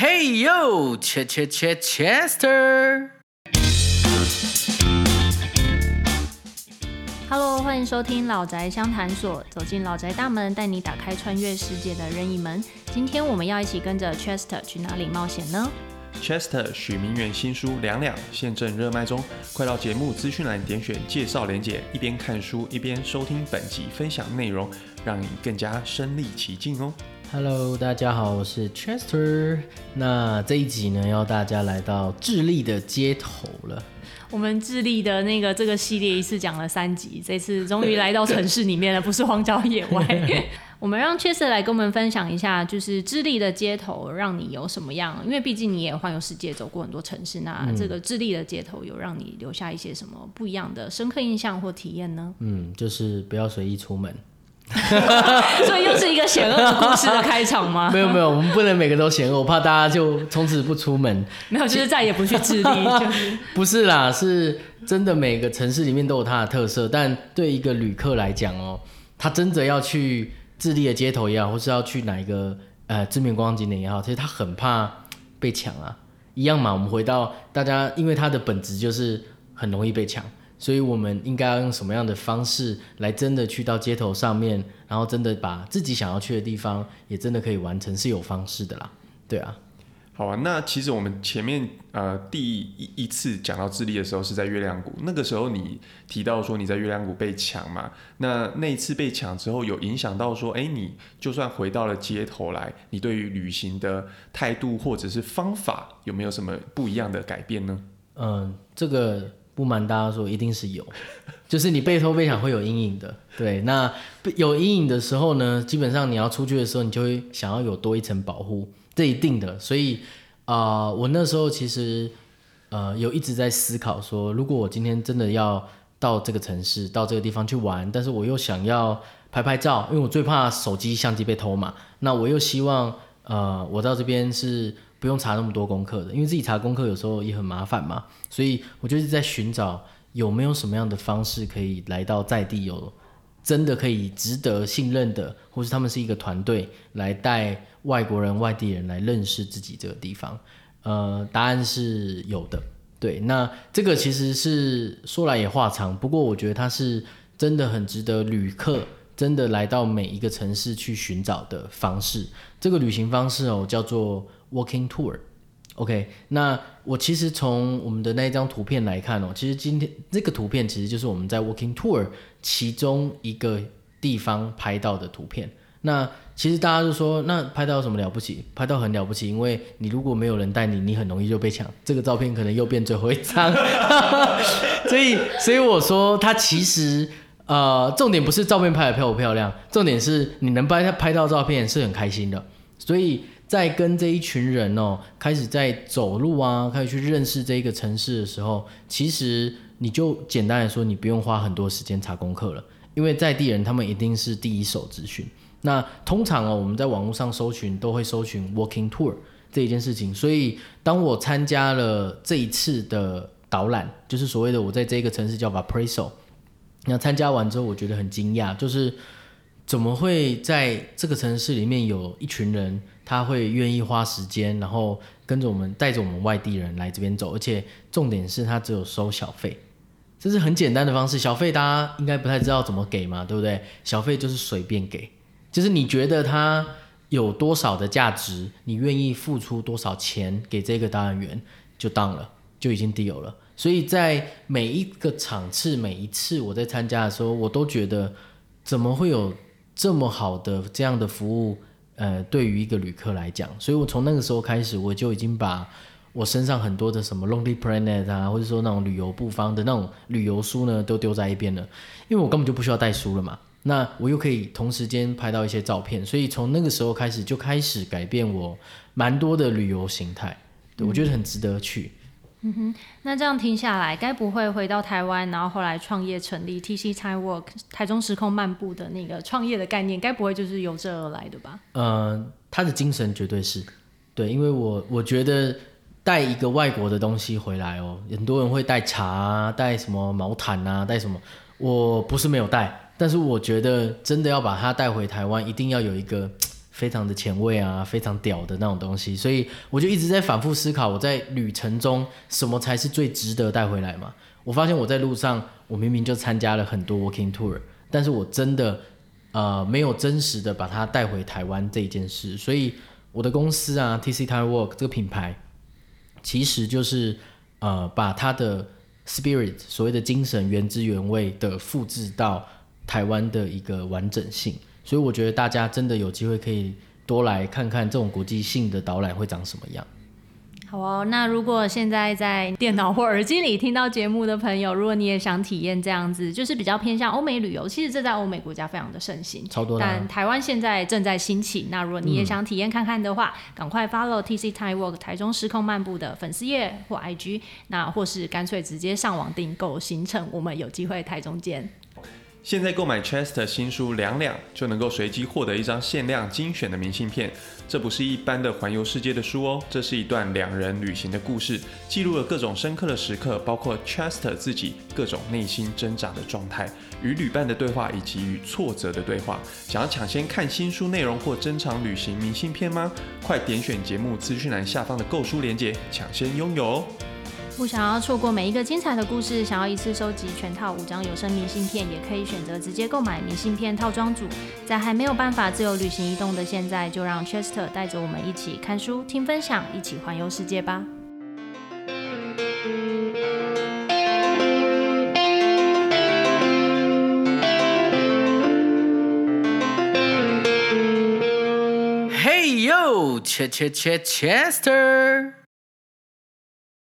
Hey yo, Ch Ch Ch Chester。Hello，欢迎收听老宅相谈所，走进老宅大门，带你打开穿越世界的任意门。今天我们要一起跟着 Chester 去哪里冒险呢？Chester 许明远新书《两两》现正热卖中，快到节目资讯栏点选介绍连结，一边看书一边收听本集分享内容，让你更加身临其境哦。Hello，大家好，我是 Chester。那这一集呢，要大家来到智利的街头了。我们智利的那个这个系列一次讲了三集，这次终于来到城市里面了，不是荒郊野外。我们让 Chester 来跟我们分享一下，就是智利的街头让你有什么样？因为毕竟你也环游世界，走过很多城市，那这个智利的街头有让你留下一些什么不一样的深刻印象或体验呢？嗯，就是不要随意出门。所以又是一个险恶的故事的开场吗？没有没有，我们不能每个都险恶，我怕大家就从此不出门。没有，就是再也不去智利，就是不是啦，是真的每个城市里面都有它的特色，但对一个旅客来讲哦，他真的要去智利的街头也好，或是要去哪一个呃知名观光景点也好，其实他很怕被抢啊。一样嘛，我们回到大家，因为它的本质就是很容易被抢，所以我们应该要用什么样的方式来真的去到街头上面，然后真的把自己想要去的地方也真的可以完成，是有方式的啦。对啊，好啊，那其实我们前面呃第一一次讲到智利的时候是在月亮谷，那个时候你提到说你在月亮谷被抢嘛，那那一次被抢之后有影响到说，哎，你就算回到了街头来，你对于旅行的态度或者是方法有没有什么不一样的改变呢？嗯，这个不瞒大家说，一定是有，就是你被偷被抢会有阴影的。对，那有阴影的时候呢，基本上你要出去的时候，你就会想要有多一层保护，这一定的。所以啊、我那时候其实呃有一直在思考说，如果我今天真的要到这个城市，到这个地方去玩，但是我又想要拍拍照，因为我最怕手机相机被偷嘛。那我又希望呃我到这边是不用查那么多功课的，因为自己查功课有时候也很麻烦嘛。所以我就是在寻找有没有什么样的方式可以来到在地有真的可以值得信任的，或是他们是一个团队来带外国人、外地人来认识自己这个地方。呃，答案是有的。对，那这个其实是说来也话长，不过我觉得它是真的很值得旅客真的来到每一个城市去寻找的方式。这个旅行方式哦，叫做 walking tour。OK，那我其实从我们的那一张图片来看哦，其实今天这个图片其实就是我们在 walking tour 其中一个地方拍到的图片。那其实大家就说，那拍到有什么了不起？拍到很了不起，因为你如果没有人带你，你很容易就被抢。这个照片可能又变最后一张，所以所以我说，它其实呃，重点不是照片拍的漂不漂亮，重点是你能拍拍到照片是很开心的。所以在跟这一群人哦，开始在走路啊，开始去认识这一个城市的时候，其实你就简单来说，你不用花很多时间查功课了，因为在地人他们一定是第一手资讯。那通常哦，我们在网络上搜寻都会搜寻 walking tour 这一件事情，所以当我参加了这一次的导览，就是所谓的我在这个城市叫 Valparaiso，那参加完之后，我觉得很惊讶，就是怎么会在这个城市里面有一群人，他会愿意花时间，然后跟着我们带着我们外地人来这边走，而且重点是他只有收小费。这是很简单的方式，小费大家应该不太知道怎么给嘛，对不对？小费就是随便给，就是你觉得他有多少的价值，你愿意付出多少钱给这个导览员，就当了，就已经 deal 了。所以在每一个场次，每一次我在参加的时候，我都觉得怎么会有这么好的这样的服务？呃，对于一个旅客来讲，所以我从那个时候开始，我就已经把我身上很多的什么 Lonely Planet 啊，或者说那种旅游布方的那种旅游书呢，都丢在一边了，因为我根本就不需要带书了嘛。那我又可以同时间拍到一些照片，所以从那个时候开始就开始改变我蛮多的旅游形态。对我觉得很值得去。嗯哼那这样听下来，该不会回到台湾，然后后来创业成立 TC Time Work 台中时空漫步的那个创业的概念，该不会就是由这而来的吧？呃，他的精神绝对是对，因为我我觉得带一个外国的东西回来哦，很多人会带茶啊，带什么毛毯啊，带什么，我不是没有带，但是我觉得真的要把它带回台湾，一定要有一个非常的前卫啊，非常屌的那种东西，所以我就一直在反复思考，我在旅程中什么才是最值得带回来嘛？我发现我在路上，我明明就参加了很多 walking tour，但是我真的呃没有真实的把它带回台湾这一件事，所以我的公司啊，TC Tire Work 这个品牌，其实就是呃把它的 spirit 所谓的精神原汁原味的复制到台湾的一个完整性。所以我觉得大家真的有机会可以多来看看这种国际性的导览会长什么样。好哦，那如果现在在电脑或耳机里听到节目的朋友，如果你也想体验这样子，就是比较偏向欧美旅游，其实这在欧美国家非常的盛行，超多啊但台湾现在正在兴起。那如果你也想体验看看的话，赶快 follow TC Time Walk 台中时空漫步的粉丝页或 IG，那或是干脆直接上网订购行程，我们有机会台中见。现在购买 Chester 新书两两就能够随机获得一张限量精选的明信片。这不是一般的环游世界的书哦，这是一段两人旅行的故事，记录了各种深刻的时刻，包括 Chester 自己各种内心挣扎的状态，与旅伴的对话，以及与挫折的对话。想要抢先看新书内容或珍藏旅行明信片吗？快点选节目资讯栏下方的购书链接，抢先拥有哦！不想要错过每一个精彩的故事，想要一次收集全套五张有声明信片，也可以选择直接购买明信片套装组。在还没有办法自由旅行移动的现在，就让 Chester 带着我们一起看书、听分享，一起环游世界吧。Hey yo, Ch Ch Ch Chester.